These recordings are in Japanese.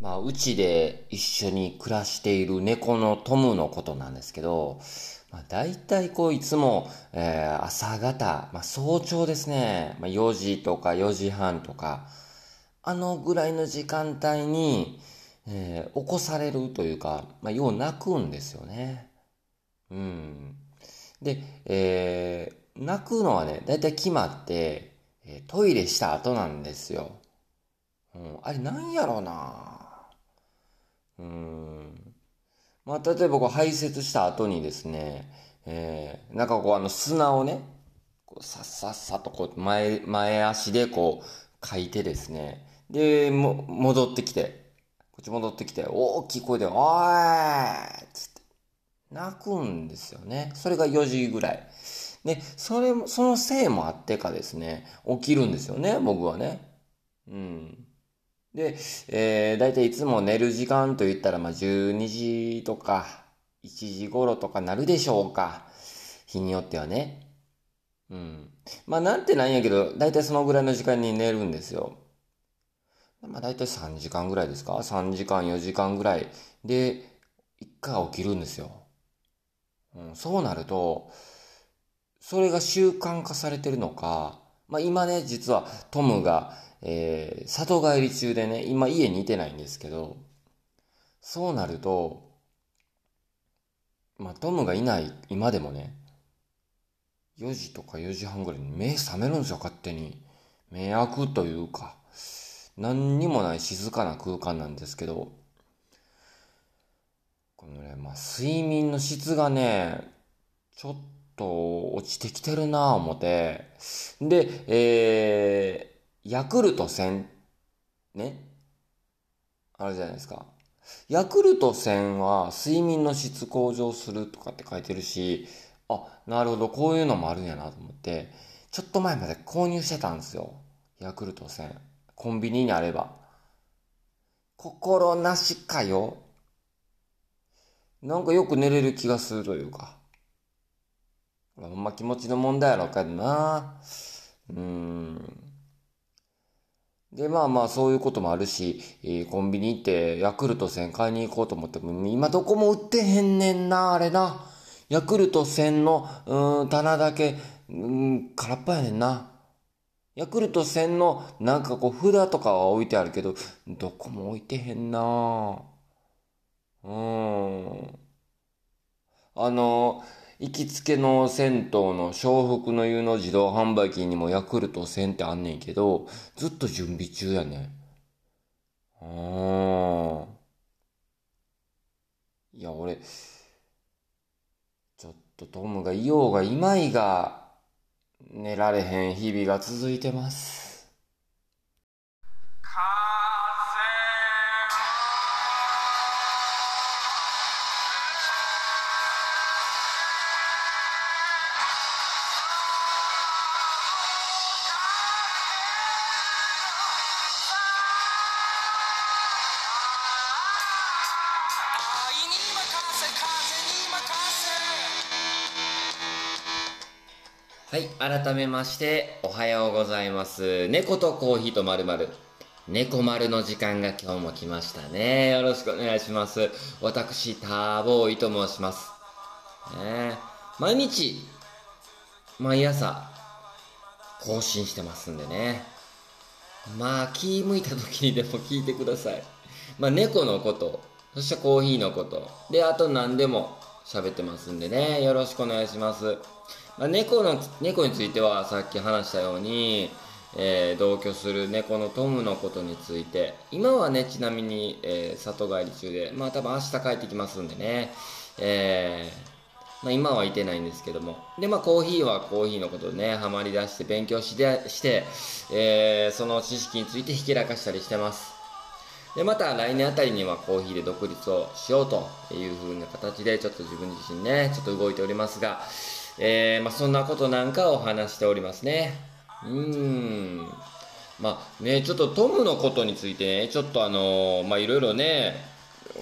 まあ、うちで一緒に暮らしている猫のトムのことなんですけど、まあ、大体こういつも、えー、朝方、まあ、早朝ですね、まあ、4時とか4時半とか、あのぐらいの時間帯に、えー、起こされるというか、まあ、よう泣くんですよね。うん。で、えー、泣くのはね、大体決まって、トイレした後なんですよ。うん、あれなんやろうなうん。まあ、例えばこう排泄した後にですね、えー、なんかこうあの砂をね、こうさっさっさとこう前、前足でこう書いてですね、で、も、戻ってきて、こっち戻ってきて、大きい声で、おーいつって、泣くんですよね。それが4時ぐらい。で、それも、そのせいもあってかですね、起きるんですよね、僕はね。うん。で、えー、だいたいいつも寝る時間と言ったら、まあ、12時とか、1時頃とかなるでしょうか。日によってはね。うん。まあ、なんてなんやけど、だいたいそのぐらいの時間に寝るんですよ。まあ、だいたい3時間ぐらいですか ?3 時間、4時間ぐらいで、一回起きるんですよ。うん、そうなると、それが習慣化されてるのか、まあ、今ね、実はトムが、えー、里帰り中でね、今家にいてないんですけど、そうなると、まあ、トムがいない今でもね、4時とか4時半ぐらいに目覚めるんですよ、勝手に。目開くというか、何にもない静かな空間なんですけど、このね、まあ、睡眠の質がね、ちょっと落ちてきてるなぁ思って、で、えー、ヤクルト1000、ね。あるじゃないですか。ヤクルト1000は睡眠の質向上するとかって書いてるし、あ、なるほど、こういうのもあるんやなと思って、ちょっと前まで購入してたんですよ。ヤクルト1000。コンビニにあれば。心なしかよ。なんかよく寝れる気がするというか。ほんま気持ちの問題やろかいな。うーん。で、まあまあそういうこともあるし、コンビニ行ってヤクルト1000買いに行こうと思っても、今どこも売ってへんねんな、あれな。ヤクルト1000の、うん、棚だけ、うん、空っぽやねんな。ヤクルト1000の、なんかこう、札とかは置いてあるけど、どこも置いてへんな。うん。あのー行きつけの銭湯の笑福の湯の自動販売機にもヤクルト1000ってあんねんけど、ずっと準備中やね。ああ。いや、俺、ちょっとトムがいようがいまいが、寝られへん日々が続いてます。はい、改めまして、おはようございます。猫とコーヒーとまるまる。猫丸の時間が今日も来ましたね。よろしくお願いします。私、ターボーイと申します。ね、毎日、毎朝、更新してますんでね。まあ、気向いた時にでも聞いてください。まあ、猫のこと、そしてコーヒーのこと、で、あと何でも喋ってますんでね。よろしくお願いします。まあ、猫の猫についてはさっき話したように、えー、同居する猫のトムのことについて。今はねちなみに、えー、里帰り中でまあ多分明日帰ってきますんでね、えー、まあ、今はいてないんですけども。でまあコーヒーはコーヒーのことでねハマりだして勉強してして、えその知識についてひけらかしたりしてます。でまた来年あたりにはコーヒーで独立をしようという風な形でちょっと自分自身ねちょっと動いておりますがえー、まあ、そんなことなんかを話しておりますね。うーん。まあね、ちょっとトムのことについてね、ちょっとあのー、まあいろいろね、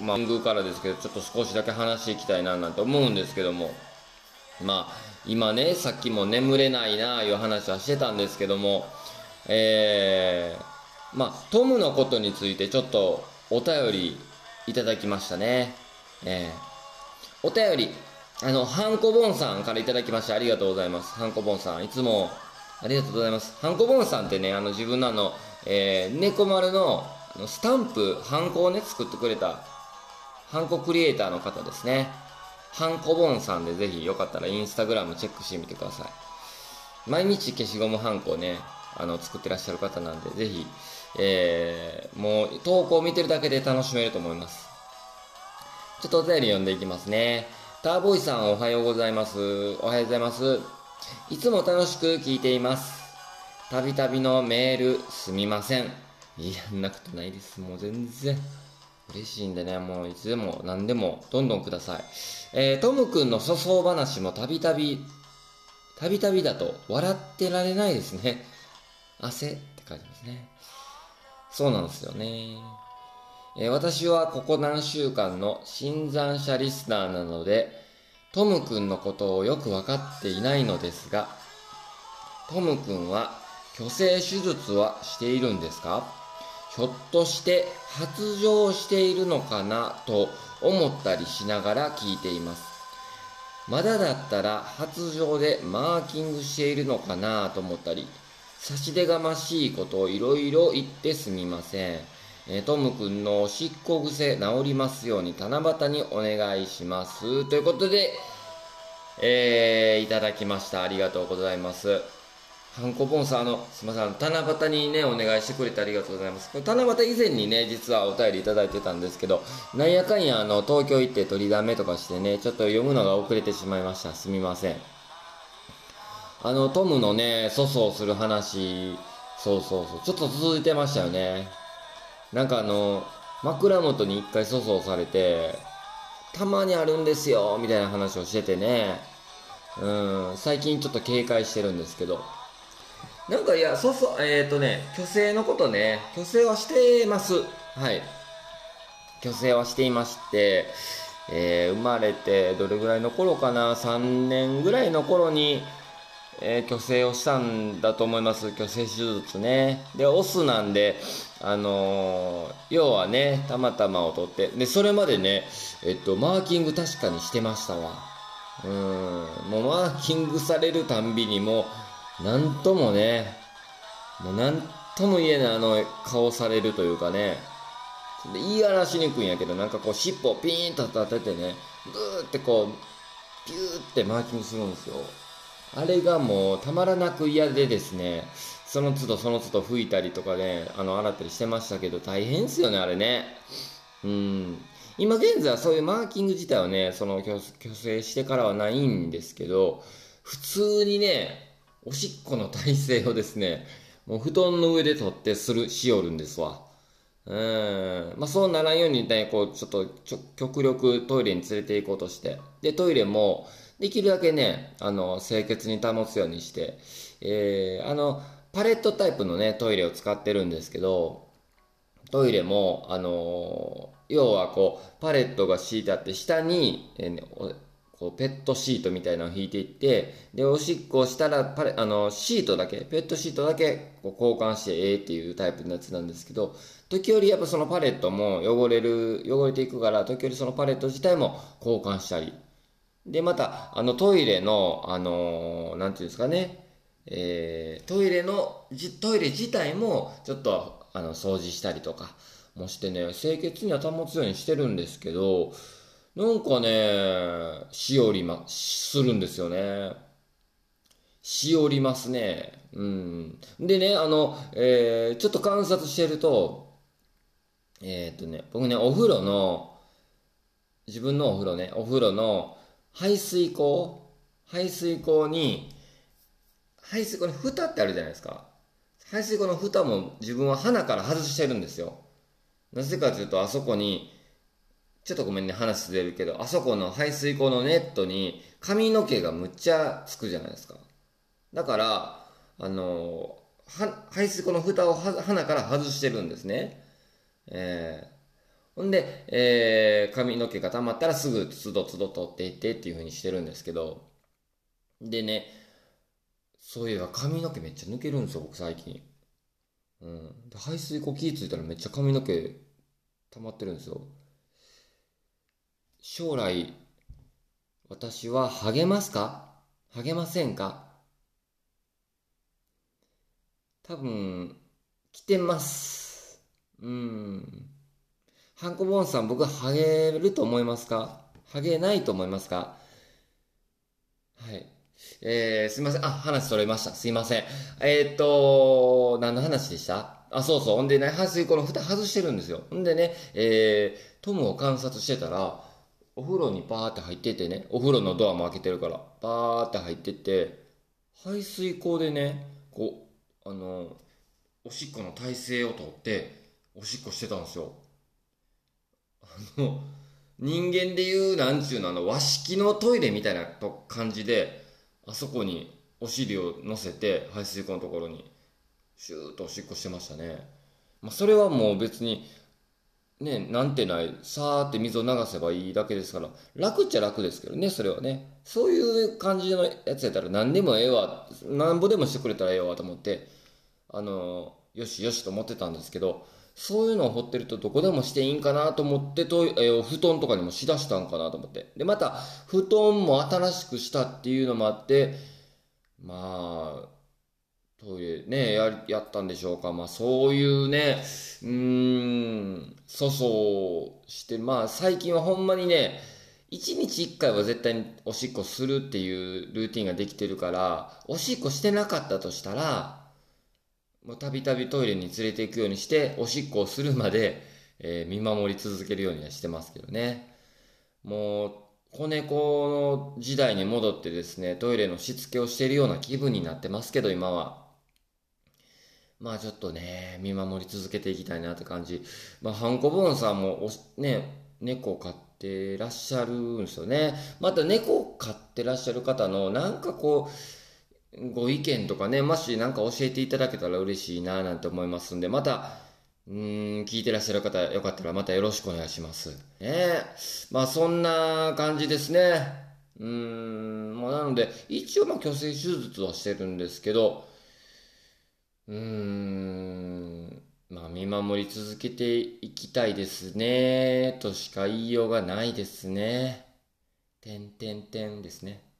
まあ、ングからですけど、ちょっと少しだけ話していきたいななんて思うんですけども、まあ、今ね、さっきも眠れないなあいう話はしてたんですけども、えー、まあ、トムのことについてちょっとお便りいただきましたね。えー、お便り、あの、ハンコボンさんからいただきました。ありがとうございます。ハンコボンさん。いつも、ありがとうございます。ハンコボンさんってね、あの、自分のあの、えー、猫丸の、あの、スタンプ、ハンコをね、作ってくれた、ハンコクリエイターの方ですね。ハンコボンさんでぜひよかったらインスタグラムチェックしてみてください。毎日消しゴムハンコをね、あの、作ってらっしゃる方なんで、ぜひ、えー、もう、投稿を見てるだけで楽しめると思います。ちょっとお便り読んでいきますね。ターボーイさんおはようございます。おはようございます。いつも楽しく聞いています。たびたびのメールすみません。いや、なくてないです。もう全然。嬉しいんでね、もういつでも何でもどんどんください。えー、トムくんの粗相話もたびたび、たびたびだと笑ってられないですね。汗って感じですね。そうなんですよね。え、私はここ何週間の新参者リスナーなので、トムくんのことをよくわかっていないのですが、トムくんは虚勢手術はしているんですか？ひょっとして発情しているのかなと思ったりしながら聞いています。まだだったら発情でマーキングしているのかなと思ったり、差し出がましいことをいろいろ言ってすみません。え、トムくんのおしっこ癖治りますように七夕にお願いします。ということで、えー、いただきました。ありがとうございます。ハンコポンさん、あの、すみません、七夕にね、お願いしてくれてありがとうございます。これ七夕以前にね、実はお便りいただいてたんですけど、なんやかんや、あの、東京行って取りだめとかしてね、ちょっと読むのが遅れてしまいました。すみません。あの、トムのね、粗相する話、そうそうそう、ちょっと続いてましたよね。なんかあの、枕元に一回粗相されて、たまにあるんですよ、みたいな話をしててね、うん、最近ちょっと警戒してるんですけど、なんかいや、そうそう、えっ、ー、とね、虚勢のことね、虚勢はしてます。はい。虚勢はしていまして、えー、生まれてどれぐらいの頃かな、3年ぐらいの頃に、えー、虚勢をしたんだと思います。虚勢手術ね。で、オスなんで、あのー、要はね、たまたまを取って、で、それまでね、えっと、マーキング確かにしてましたわ。うん、もうマーキングされるたんびにもう、なんともね、もうなんとも言えないあの顔されるというかね、で言い表しにくいんやけど、なんかこう尻尾をピーンと立ててね、ぐーってこう、ピューってマーキングするんですよ。あれがもうたまらなく嫌でですね、その都度その都度拭いたりとかね、あの、洗ったりしてましたけど、大変ですよね、あれね。うん。今現在はそういうマーキング自体はね、その虚勢してからはないんですけど、普通にね、おしっこの体勢をですね、もう布団の上で取ってする、しよるんですわ。うん。まあ、そうならんようにね、こう、ちょっと、ちょ、極力トイレに連れて行こうとして。で、トイレも、できるだけね、あの、清潔に保つようにして、えー、あの、パレットタイプのね、トイレを使ってるんですけど、トイレも、あのー、要はこう、パレットが敷いてあって、下に、えー、こうペットシートみたいなのを引いていってでおしっこをしたらパレあのシートだけペットシートだけこう交換してええっていうタイプのやつなんですけど時折やっぱそのパレットも汚れる汚れていくから時折そのパレット自体も交換したり。でまたあのトイレのあのなんていうんですかねえー、トイレのじトイレ自体もちょっとあの掃除したりとかもしてね清潔には保つようにしてるんですけどなんかね、しおりま、するんですよね。しおりますね。うん。でね、あの、えー、ちょっと観察してると、えー、っとね、僕ね、お風呂の、自分のお風呂ね、お風呂の排水口、排水口に、排水口に蓋ってあるじゃないですか。排水口の蓋も自分は鼻から外してるんですよ。なぜかというと、あそこにちょっとごめんね、話ずれるけど、あそこの排水口のネットに髪の毛がむっちゃつくじゃないですか。だから、あの、排水口の蓋を鼻から外してるんですね。えー、ほんで、えー、髪の毛が溜まったらすぐつどつど取っていってっていう風にしてるんですけど、でね、そういえば髪の毛めっちゃ抜けるんですよ、僕最近。うん。で排水口気ぃついたらめっちゃ髪の毛溜まってるんですよ。将来、私は励ますか？励ませんか？多分、来てます。うん。ハンコボンさん、僕、励ると思いますか？励ないと思いますか？はい。えー、すいません。あ、話それました。すいません。えー、っと、何の話でした？あ、そうそう。ほんでね、排水口の蓋外してるんですよ。ほんでね、えー、トムを観察してたら、お風呂にパーって入っててね、お風呂のドアも開けてるから、パーって入ってって、排水口でね、こう、あの、おしっこの体勢をとって、おしっこしてたんですよ。あの、人間でいう、なんちゅうの、あの、和式のトイレみたいなと感じで、あそこにお尻を乗せて、排水口のところに、シューッとおしっこしてましたね。まあ、それはもう別に、ね、なんてない、さーって水を流せばいいだけですから、楽っちゃ楽ですけどね、それはね。そういう感じのやつやったら何でもええわ、なんぼでもしてくれたらええわと思って、あの、よしよしと思ってたんですけど、そういうのを掘ってるとどこでもしていいんかなと思ってと、えー、布団とかにもしだしたんかなと思って。で、また、布団も新しくしたっていうのもあって、まあ、トイレね、や、やったんでしょうか。まあそういうね、うーん、粗相して、まあ最近はほんまにね、1日1回は絶対におしっこするっていうルーティンができてるから、おしっこしてなかったとしたら、たびたびトイレに連れて行くようにして、おしっこをするまで、えー、見守り続けるようにはしてますけどね。もう、子猫の時代に戻ってですね、トイレのしつけをしているような気分になってますけど、今は。まあちょっとね、見守り続けていきたいなって感じ。まあ、ハンコボーンさんもお、ね、猫を飼ってらっしゃるんですよね。また猫を飼ってらっしゃる方の、なんかこう、ご意見とかね、もしなんか教えていただけたら嬉しいななんて思いますんで、また、うん、聞いてらっしゃる方、よかったらまたよろしくお願いします。ねまあそんな感じですね。うん、まあなので、一応まあ虚勢手術はしてるんですけど、うーん、まあ見守り続けていきたいですね、としか言いようがないですね。てんてんてんですね。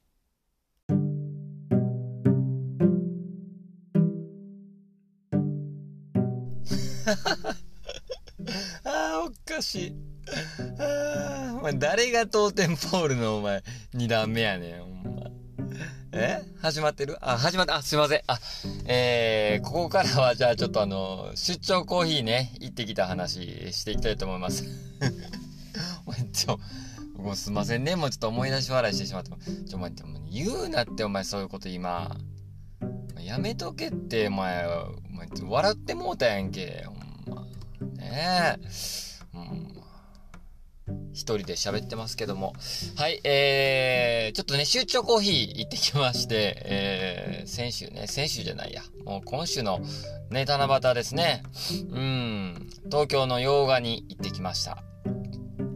しい。あ、お前誰が当店ポールのお前、二段目やねん、ほんま。え？始まってる？あ、始まった。あ、すいません。あ、えー、ここからはじゃあちょっとあの、出張コーヒーね、行ってきた話していきたいと思います。お前、ちょ、もうすいませんね。もうちょっと思い出し笑いしてしまって。ちょ、待って、もう言うなって、お前そういうこと今。やめとけって、お前、お前笑ってもうたやんけ。ほんま。ねえ。一人で喋ってますけども。はい、えー、ちょっとね、出張コーヒー行ってきまして、えー、先週ね、先週じゃないや。もう今週のね、七夕ですね。うん、東京の洋画に行ってきました。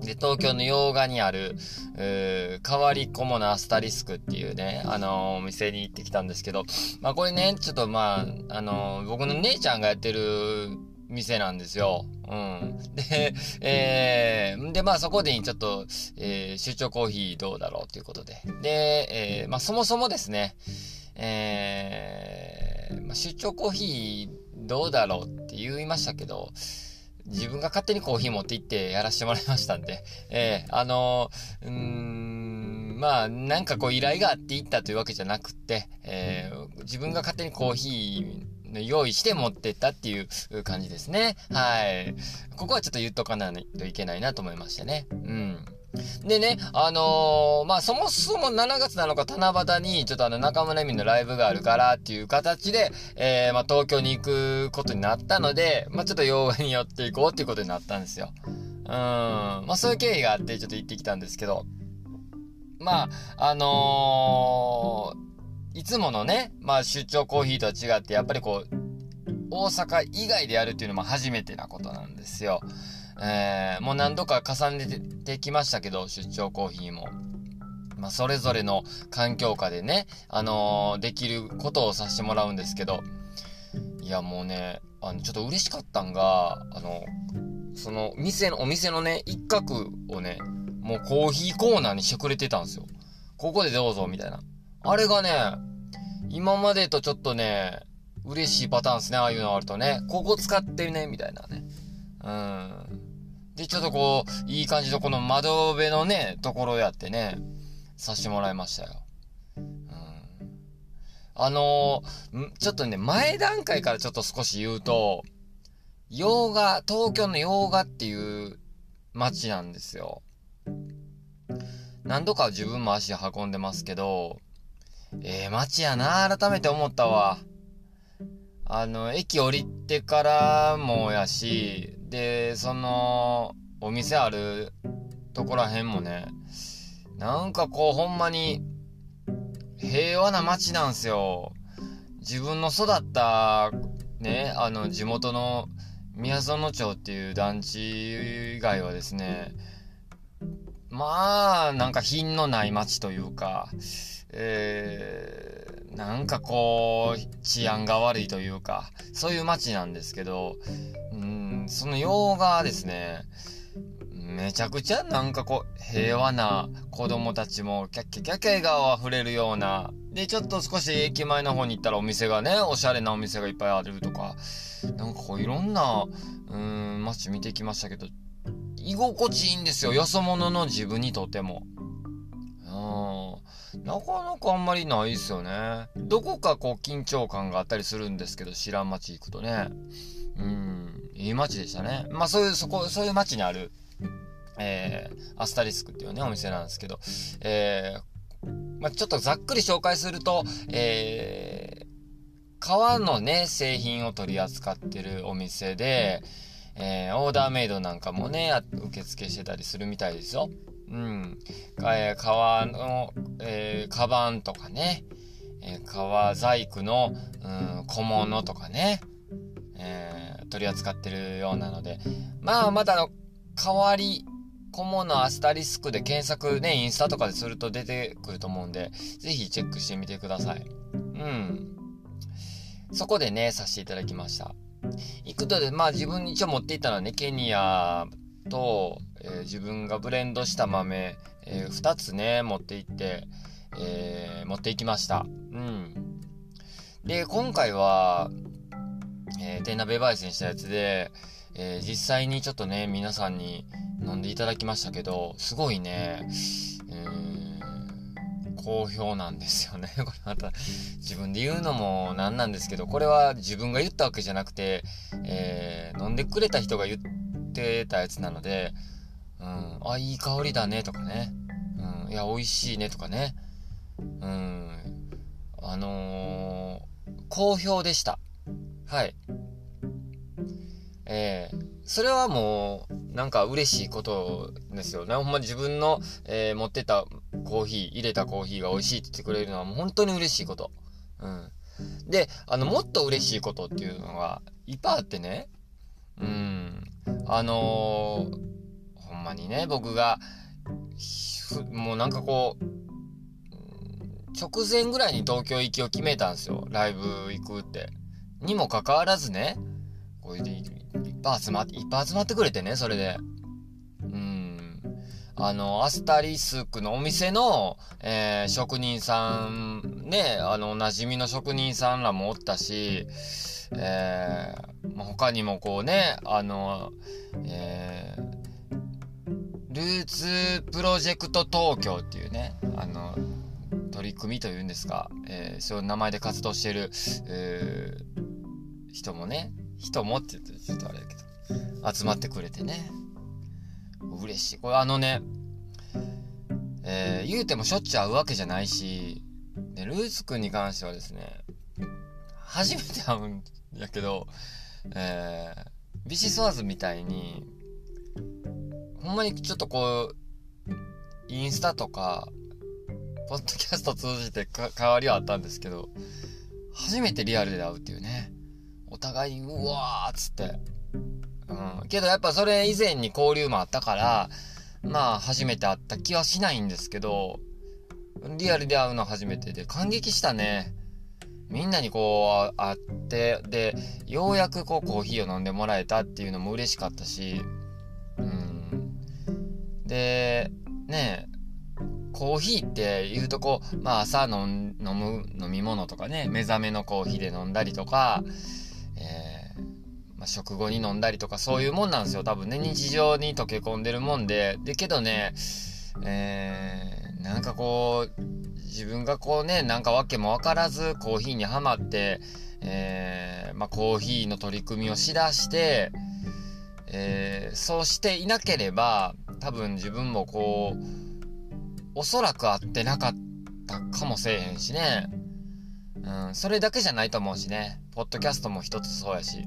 で、東京の洋画にある、う変わりコモナスタリスクっていうね、あのー、お店に行ってきたんですけど、まあこれね、ちょっとまあ、あのー、僕の姉ちゃんがやってる店なんですよ。うん。で、えー、で、まあそこでちょっと、えー、出張コーヒーどうだろうということで。で、えー、まあそもそもですね、えー、まあ、出張コーヒーどうだろうって言いましたけど、自分が勝手にコーヒー持って行ってやらせてもらいましたんで、えー、あのー、うーん、まあ、なんかこう依頼があって行ったというわけじゃなくて、えー、自分が勝手にコーヒー、用意して持ってったっていう感じですね。はい。ここはちょっと言っとかないといけないなと思いましてね。うん。でね、あのー、まあ、そもそも7月7日七夕に、ちょっとあの、中村恵美のライブがあるからっていう形で、えー、まあ、東京に行くことになったので、まあ、ちょっと洋画に寄っていこうっていうことになったんですよ。うん。まあ、そういう経緯があって、ちょっと行ってきたんですけど、まあ、あのーいつものね、まあ出張コーヒーとは違って、やっぱりこう、大阪以外でやるっていうのも初めてなことなんですよ。えー、もう何度か重ねてきましたけど、出張コーヒーも。まあ、それぞれの環境下でね、あのー、できることをさせてもらうんですけど、いや、もうね、あの、ちょっと嬉しかったんが、あの、その、店の、お店のね、一角をね、もうコーヒーコーナーにしてくれてたんですよ。ここでどうぞ、みたいな。あれがね、今までとちょっとね、嬉しいパターンですね、ああいうのあるとね。ここ使ってね、みたいなね。うん。で、ちょっとこう、いい感じのこの窓辺のね、ところやってね、させてもらいましたよ。うん。あのー、ちょっとね、前段階からちょっと少し言うと、洋画、東京の洋画っていう街なんですよ。何度か自分も足運んでますけど、ええー、街やな、改めて思ったわ。あの、駅降りてからもやし、で、その、お店あるとこらへんもね、なんかこう、ほんまに、平和な街なんすよ。自分の育った、ね、あの、地元の宮園町っていう団地以外はですね、まあ、なんか品のない街というか、えー、なんかこう、治安が悪いというか、そういう街なんですけど、うん、その洋画ですね、めちゃくちゃなんかこう、平和な子供たちもキャッキャキャッキャ笑顔溢れるような、で、ちょっと少し駅前の方に行ったらお店がね、おしゃれなお店がいっぱいあるとか、なんかこういろんな、うん、街見てきましたけど、居心地いいんですよ。よそ者の自分にとっても。うん。なかなかあんまりないですよね。どこかこう緊張感があったりするんですけど、知らん街行くとね。うん。いい街でしたね。まあそういう、そこ、そういう街にある、えー、アスタリスクっていうね、お店なんですけど、えー、まあちょっとざっくり紹介すると、えー、革のね、製品を取り扱ってるお店で、えー、オーダーメイドなんかもね、受付してたりするみたいですよ。うん。えー、革の、えー、カバンとかね、えー、革細工の、うん、小物とかね、えー、取り扱ってるようなので、まあ、またの、代わり、小物アスタリスクで検索ね、インスタとかですると出てくると思うんで、ぜひチェックしてみてください。うん。そこでね、させていただきました。行くとで、まあ自分一応持っていったのはね、ケニアと、えー、自分がブレンドした豆、えー、2つね、持って行って、えー、持って行きました。うん。で、今回は、えー、天鍋焙煎したやつで、えー、実際にちょっとね、皆さんに飲んでいただきましたけど、すごいね、好評なんですよね。これまた自分で言うのもなんなんですけど、これは自分が言ったわけじゃなくて、えー、飲んでくれた人が言ってたやつなので、うん、あ、いい香りだねとかね、うん、いや、美味しいねとかね、うん、あのー、好評でした。はい。えー、それはもう、なんか嬉しいことですよね。ほんま自分の、えー、持ってたコーヒー、入れたコーヒーが美味しいって言ってくれるのはもう本当に嬉しいこと。うん。で、あの、もっと嬉しいことっていうのがいっぱいあってね。うん。あのー、ほんまにね、僕が、もうなんかこう、直前ぐらいに東京行きを決めたんですよ。ライブ行くって。にもかかわらずね、これでいっぱい集まって、いっぱい集まってくれてね、それで。うんあの、アスタリスクのお店の、えー、職人さん、ね、あの、お馴染みの職人さんらもおったし、えー、ま、他にもこうね、あの、えー、ルーツプロジェクト東京っていうね、あの、取り組みというんですか、えー、そういう名前で活動してる、えー、人もね、人もって言ってちょっとあれだけど、集まってくれてね。嬉しい。これあのね、えー、言うてもしょっちゅう会うわけじゃないし、で、ルーツくんに関してはですね、初めて会うんやけど、えー、ビシソワーズみたいに、ほんまにちょっとこう、インスタとか、ポッドキャスト通じて変わりはあったんですけど、初めてリアルで会うっていうね。お互い、うわーっつって、うん。けどやっぱそれ以前に交流もあったから、まあ初めて会った気はしないんですけど、リアルで会うの初めてで感激したね。みんなにこう会って、で、ようやくこうコーヒーを飲んでもらえたっていうのも嬉しかったし、で、ねコーヒーって言うとこう、まあ朝飲む飲み物とかね、目覚めのコーヒーで飲んだりとか、えー、まあ、食後に飲んだりとかそういうもんなんですよ。多分ね、日常に溶け込んでるもんで。で、けどね、えー、なんかこう、自分がこうね、なんか訳もわからずコーヒーにはまって、えー、まあ、コーヒーの取り組みをしだして、えー、そうしていなければ、多分自分もこう、おそらく会ってなかったかもせえへんしね。うん、それだけじゃないと思うしね。ポッドキャストも一つそうやし。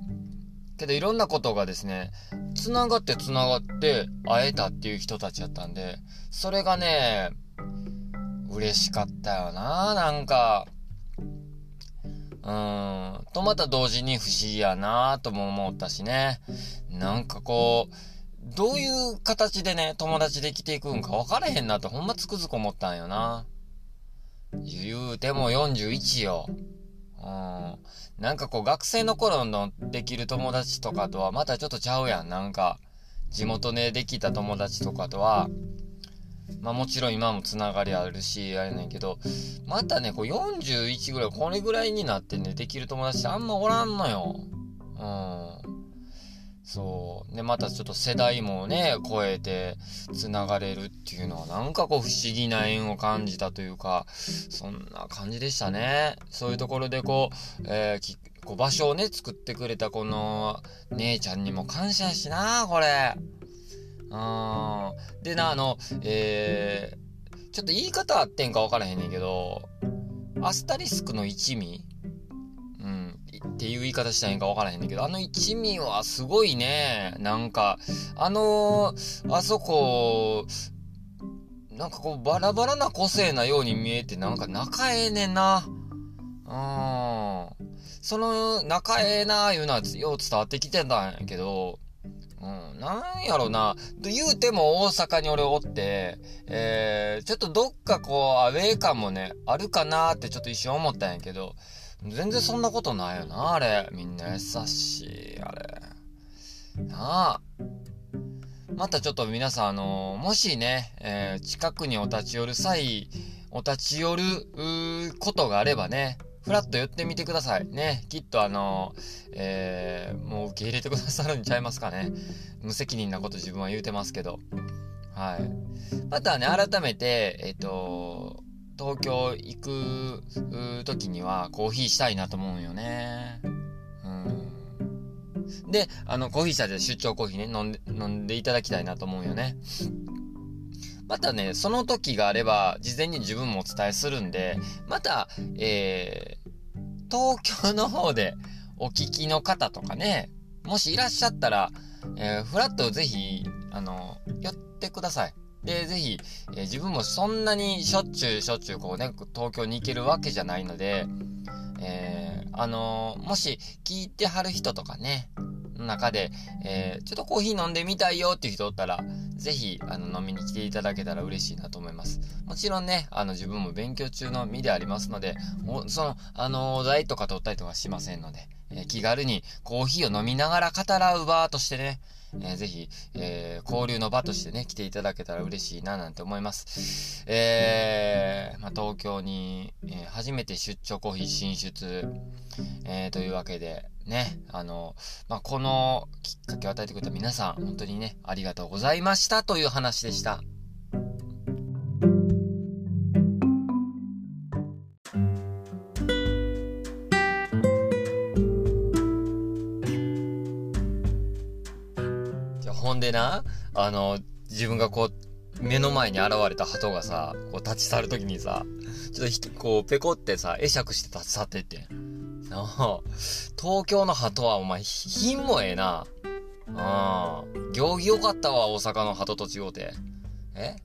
けどいろんなことがですね、繋がって繋がって会えたっていう人たちやったんで、それがね、嬉しかったよな、なんか。うん。と、また同時に不思議やなとも思ったしね。なんかこう、どういう形でね、友達できていくんか分からへんなってほんまつくづく思ったんよな。言うても41よ。うん。なんかこう学生の頃のできる友達とかとはまたちょっとちゃうやん。なんか、地元でできた友達とかとは、まあもちろん今もつながりあるし、あれねんけど、またね、こう41ぐらい、これぐらいになってね、できる友達ってあんまおらんのよ。うん。そう。で、またちょっと世代もね、超えて繋がれるっていうのはなんかこう不思議な縁を感じたというか、そんな感じでしたね。そういうところでこう、えー、こう場所をね、作ってくれたこの姉ちゃんにも感謝しな、これ。うん。でな、あの、えー、ちょっと言い方あってんか分からへんねんけど、アスタリスクの一味？うんっていう言い方したいんかわからへんねんけど、あの一味はすごいね。なんか、あのー、あそこ、なんかこうバラバラな個性なように見えてなんか仲ええねんな。うん。その仲ええないうのはよう伝わってきてたんやけど、うん、なんやろな。言うても大阪に俺おって、えー、ちょっとどっかこう、アウェー感もね、あるかなってちょっと一瞬思ったんやけど、全然そんなことないよな、あれ。みんな優しい、あれ。なあ。またちょっと皆さん、あのー、もしね、えー、近くにお立ち寄る際、お立ち寄る、ことがあればね、ふらっと寄ってみてください。ね。きっとあの、えー、もう受け入れてくださるんちゃいますかね。無責任なこと自分は言うてますけど。はい。またね、改めて、えっ、と、東京行く時にはコーヒーしたいなと思うよね。うん。で、あの、コーヒー社で出張コーヒーね、飲んで、飲んでいただきたいなと思うよね。またね、その時があれば、事前に自分もお伝えするんで、また、えー、東京の方でお聞きの方とかね、もしいらっしゃったら、えー、フラットぜひ、あの、寄ってください。で、ぜひ、えー、自分もそんなにしょっちゅうしょっちゅうこうね、東京に行けるわけじゃないので、えー、あのー、もし聞いてはる人とかね、の中で、えー、ちょっとコーヒー飲んでみたいよっていう人おったら、ぜひ、あの、飲みに来ていただけたら嬉しいなと思います。もちろんね、あの、自分も勉強中の身でありますので、その、あの、お題とか取ったりとかしませんので、えー、気軽にコーヒーを飲みながら語らう場としてね、えー、ぜひ、えー、交流の場としてね、来ていただけたら嬉しいななんて思います。えー、まあ、東京に、え、初めて出張コーヒー進出、え、というわけで、ね、あの、まあ、このきっかけを与えてくれた皆さん、本当にね、ありがとうございましたという話でした。でな、あの、自分がこう、目の前に現れた鳩がさ、こう立ち去るときにさ、ちょっとこう、ペコってさ、会釈して立ち去ってって。なあ、東京の鳩はお前、品もええな。ああ、行儀良かったわ、大阪の鳩と違うて。え？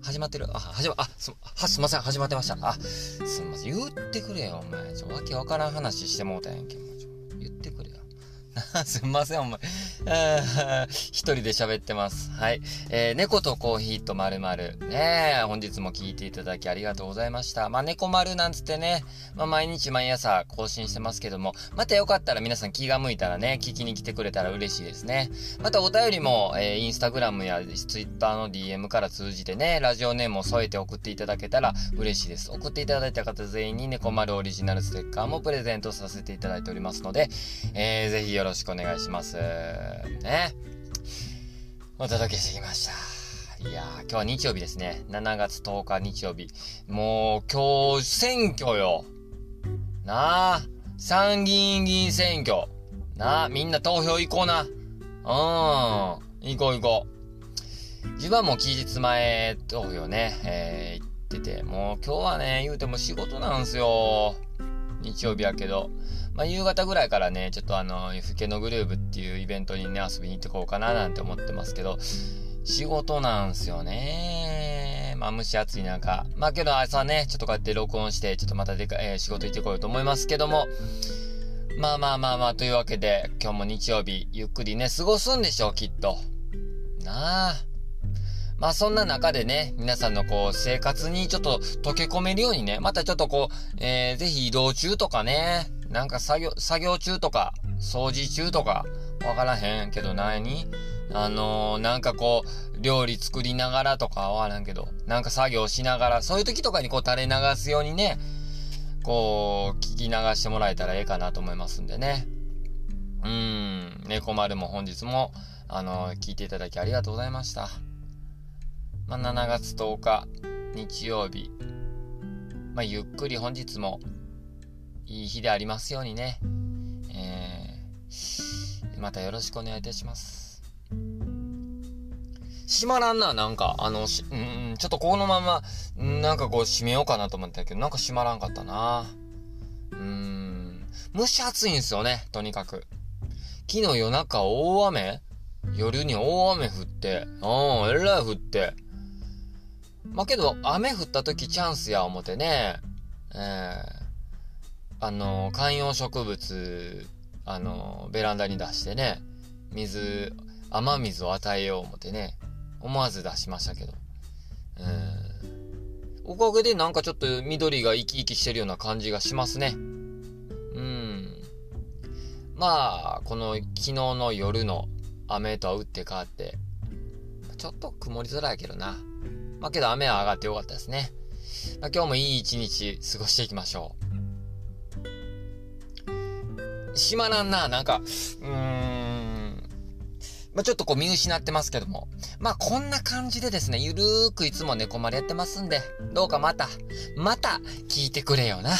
始まってる？あ、始ま、あ、す、は、すいません、始まってました。あ、すみません、言ってくれよ、お前。ちょ、わけわからん話してもうたやんけ、もう。ちょ、言ってくれよ。すみません、お前。一人で喋ってます。はい。えー、猫とコーヒーとまるまる。ね本日も聞いていただきありがとうございました。まあ、猫丸なんつってね、まあ、毎日毎朝更新してますけども、またよかったら皆さん気が向いたらね、聞きに来てくれたら嬉しいですね。またお便りも、えー、インスタグラムやツイッターの DM から通じてね、ラジオネームを添えて送っていただけたら嬉しいです。送っていただいた方全員に猫丸オリジナルステッカーもプレゼントさせていただいておりますので、えー、ぜひよろしくお願いします。ね。お届けしてきました。いやー、今日は日曜日ですね。7月10日日曜日。もう、今日、選挙よ。なあ、参議院議員選挙。なあ、みんな投票行こうな。うん。行こう行こう。自分はもう期日前投票ね、えー、行ってて、もう今日はね、言うても仕事なんすよ。日曜日やけど。まあ、夕方ぐらいからね、ちょっとあの、ふけのグルーブっていうイベントにね、遊びに行ってこうかななんて思ってますけど、仕事なんすよね。まあ、蒸し暑い中。まあ、けど朝ね、ちょっとこうやって録音して、ちょっとまたでか、えー、仕事行ってこようと思いますけども、まあまあまあまあ、というわけで、今日も日曜日、ゆっくりね、過ごすんでしょう、きっと。なあ。まあそんな中でね、皆さんのこう生活にちょっと溶け込めるようにね、またちょっとこう、えー、ぜひ移動中とかね、なんか作業、作業中とか、掃除中とか、わからへんけど何？あのー、なんかこう、料理作りながらとかはわからんけど、なんか作業しながら、そういう時とかにこう垂れ流すようにね、こう、聞き流してもらえたらええかなと思いますんでね。うん、猫丸も本日も、あのー、聞いていただきありがとうございました。まあ、7月10日、日曜日、まあ、ゆっくり本日もいい日でありますようにね。えー、またよろしくお願いいたします。閉まらんな、なんか、あの、し、うん、ちょっとこのまま、なんかこう閉めようかなと思ったけど、なんか閉まらんかったな。うーん、蒸し暑いんですよね、とにかく。昨日夜中大雨？夜に大雨降って、うん、えらい降って。まあ、けど、雨降った時チャンスや思てね、えー、あの、観葉植物、あの、ベランダに出してね、水、雨水を与えよう思ってね、思わず出しましたけど。うん。おかげでなんかちょっと緑が生き生きしてるような感じがしますね。うん。まあ、この昨日の夜の雨とは打って変わって、ちょっと曇り空やけどな。まあけど雨は上がってよかったですね。まあ、今日もいい一日過ごしていきましょう。暇なんな、なんか、うーん。まあ、ちょっとこう見失ってますけども。まあ、こんな感じでですね、ゆるーくいつも猫までやってますんで、どうかまた、また聞いてくれよな。